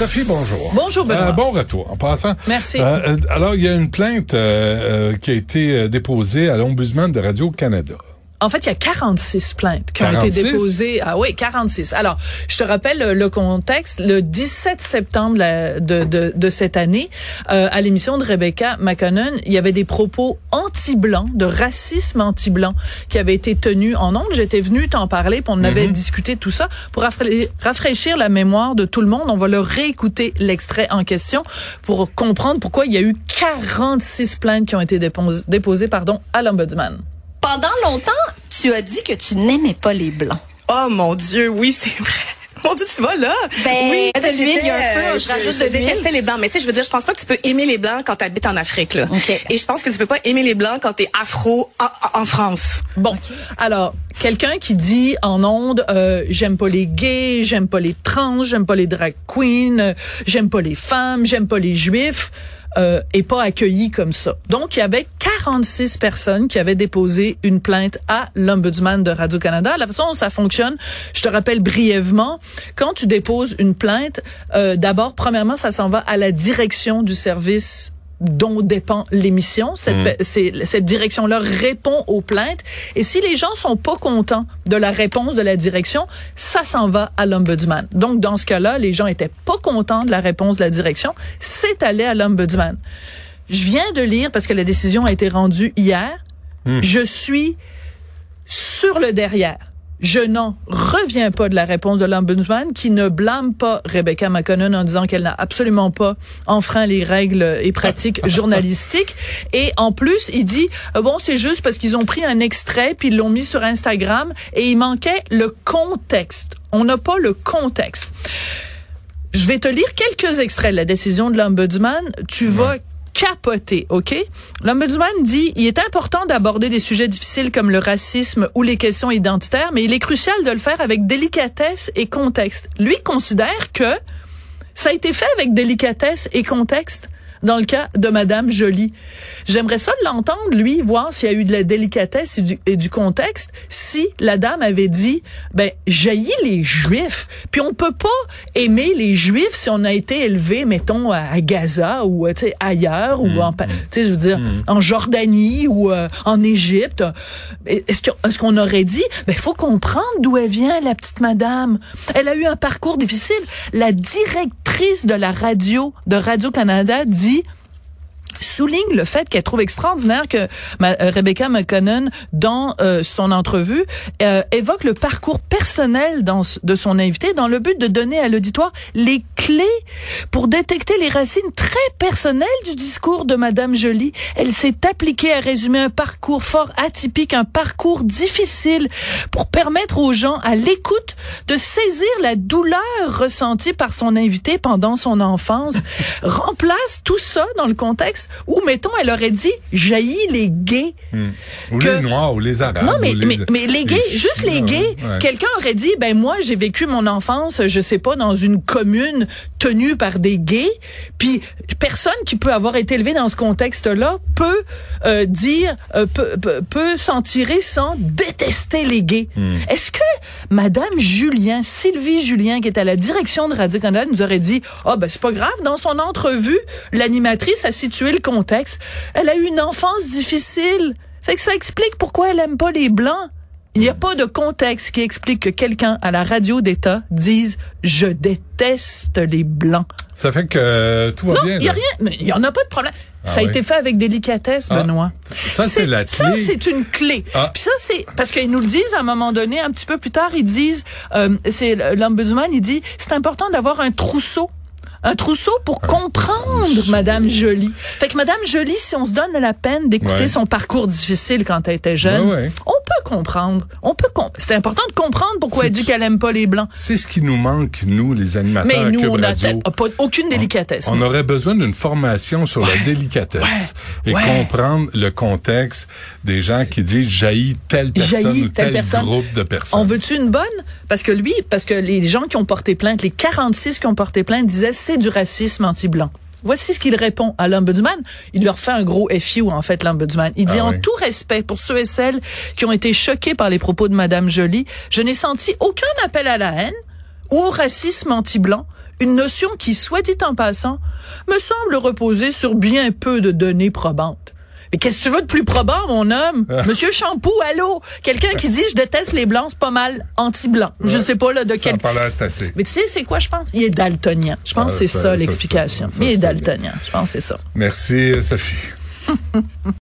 Sophie, bonjour. Bonjour, Benoît. Euh, bon retour. En passant. Merci. Euh, euh, alors, il y a une plainte euh, qui a été déposée à l'Ombudsman de Radio-Canada. En fait, il y a 46 plaintes qui ont 46? été déposées. Ah oui, 46. Alors, je te rappelle le contexte. Le 17 septembre de, de, de cette année, euh, à l'émission de Rebecca McConnell, il y avait des propos anti-blancs, de racisme anti-blanc qui avaient été tenus en ondes. J'étais venue t'en parler, puis on avait discuté de tout ça. Pour rafra- rafraîchir la mémoire de tout le monde, on va le réécouter l'extrait en question pour comprendre pourquoi il y a eu 46 plaintes qui ont été dépos- déposées pardon, à l'Ombudsman. Pendant longtemps, tu as dit que tu n'aimais pas les blancs. Oh mon Dieu, oui, c'est vrai. Mon Dieu, tu vas là. Ben, oui, de l'huile, il y a un feu, euh, je je, rajoute détestais les blancs, mais tu sais, je veux dire, je pense pas que tu peux aimer les blancs quand tu habites en Afrique là. Ok. Et je pense que tu peux pas aimer les blancs quand tu es afro en, en France. Bon, alors quelqu'un qui dit en ondes, euh, j'aime pas les gays, j'aime pas les trans, j'aime pas les drag queens, euh, j'aime pas les femmes, j'aime pas les juifs. Euh, est pas accueilli comme ça. Donc, il y avait 46 personnes qui avaient déposé une plainte à l'Ombudsman de Radio-Canada. La façon dont ça fonctionne, je te rappelle brièvement, quand tu déposes une plainte, euh, d'abord, premièrement, ça s'en va à la direction du service dont dépend l'émission. Cette, c'est- cette direction-là répond aux plaintes. Et si les gens sont pas contents de la réponse de la direction, ça s'en va à l'ombudsman. Donc, dans ce cas-là, les gens étaient pas contents de la réponse de la direction. C'est allé à l'ombudsman. Je viens de lire, parce que la décision a été rendue hier, je suis sur le derrière. Je n'en reviens pas de la réponse de l'Ombudsman qui ne blâme pas Rebecca McConnell en disant qu'elle n'a absolument pas enfreint les règles et pratiques journalistiques. Et en plus, il dit, euh, bon, c'est juste parce qu'ils ont pris un extrait puis ils l'ont mis sur Instagram et il manquait le contexte. On n'a pas le contexte. Je vais te lire quelques extraits de la décision de l'Ombudsman. Tu vas capoter, OK? L'Ombudsman dit, il est important d'aborder des sujets difficiles comme le racisme ou les questions identitaires, mais il est crucial de le faire avec délicatesse et contexte. Lui considère que ça a été fait avec délicatesse et contexte dans le cas de Madame Jolie. J'aimerais ça l'entendre, lui, voir s'il y a eu de la délicatesse et du, et du contexte, si la dame avait dit, ben, jaillit les Juifs. Puis on peut pas aimer les Juifs si on a été élevé, mettons, à, Gaza ou, euh, tu sais, ailleurs, ou en, pa- tu sais, je veux dire, en Jordanie ou euh, en Égypte. Est-ce que- est-ce qu'on aurait dit, ben, faut comprendre d'où elle vient, la petite madame. Elle a eu un parcours difficile. La directrice de la radio, de Radio-Canada dit, dit souligne le fait qu'elle trouve extraordinaire que euh, Rebecca McConnell, dans euh, son entrevue, euh, évoque le parcours personnel de son invité dans le but de donner à l'auditoire les clés pour détecter les racines très personnelles du discours de Madame Jolie. Elle s'est appliquée à résumer un parcours fort atypique, un parcours difficile pour permettre aux gens à l'écoute de saisir la douleur ressentie par son invité pendant son enfance. Remplace tout ça dans le contexte où, mettons, elle aurait dit jaillit les gays. Ou Que- les Noirs, ou les Arabes. Non, mais, ou les, mais, mais les gays, juste les gays, ouais. quelqu'un aurait dit, ben moi, j'ai vécu mon enfance, je sais pas, dans une commune tenue par des gays, puis personne qui peut avoir été élevé dans ce contexte-là peut euh, dire, euh, peut, peut, peut s'en tirer sans détester les gays. Hmm. Est-ce que Madame Julien, Sylvie Julien, qui est à la direction de Radio-Canada, nous aurait dit, ah ben c'est pas grave, dans son entrevue, l'animatrice a situé le contexte. Elle a eu une enfance difficile. Fait que ça explique pourquoi elle aime pas les blancs. Il n'y a pas de contexte qui explique que quelqu'un à la radio d'État dise je déteste les blancs. Ça fait que euh, tout va Non, bien. il y a rien, mais il y en a pas de problème. ça a oui. été fait avec délicatesse, Ah, Benoît. ça, c'est la Ça, clé. c'est une clé. Ah. Puis ça, c'est parce qu'ils nous le disent à un moment donné, un petit peu plus tard, ils disent, euh, c'est l'ombudsman, il dit, c'est important d'avoir un trousseau. Un trousseau pour comprendre Madame Jolie. Fait que Madame Jolie, si on se donne la peine d'écouter Ouais. son parcours difficile quand elle était jeune, Ouais, ouais. on peut comprendre. On peut com- c'est important de comprendre pourquoi elle dit qu'elle aime pas les blancs. C'est ce qui nous manque, nous, les animateurs Mais à nous, Cube on a Radio. tel- pas aucune délicatesse. On aurait besoin d'une formation sur la délicatesse Ouais. et Ouais. comprendre le contexte des gens qui disent jaillit telle personne Jaillit ou telle tel personne. groupe de personnes. On veut-tu une bonne? Parce que lui, parce que les gens qui ont porté plainte, les 46 qui ont porté plainte disaient c'est du racisme anti-blanc. Voici ce qu'il répond à l'ombudsman. Il leur fait un gros FU, en fait, l'ombudsman. Il dit, Ah en oui. tout respect pour ceux et celles qui ont été choqués par les propos de Madame Joly, je n'ai senti aucun appel à la haine ou au racisme anti-blanc, une notion qui, soit dit en passant, me semble reposer sur bien peu de données probantes. Mais qu'est-ce que tu veux de plus probant, mon homme? Monsieur Shampoo, allô? Quelqu'un qui dit, je déteste les blancs, c'est pas mal anti-blanc. Je sais pas, là, de quel... c'est assez. Mais tu sais, c'est quoi, je pense? Il est daltonien. Je pense Ah, que c'est ça- ça, l'explication. il est daltonien. Je pense que c'est ça. Merci, Sophie.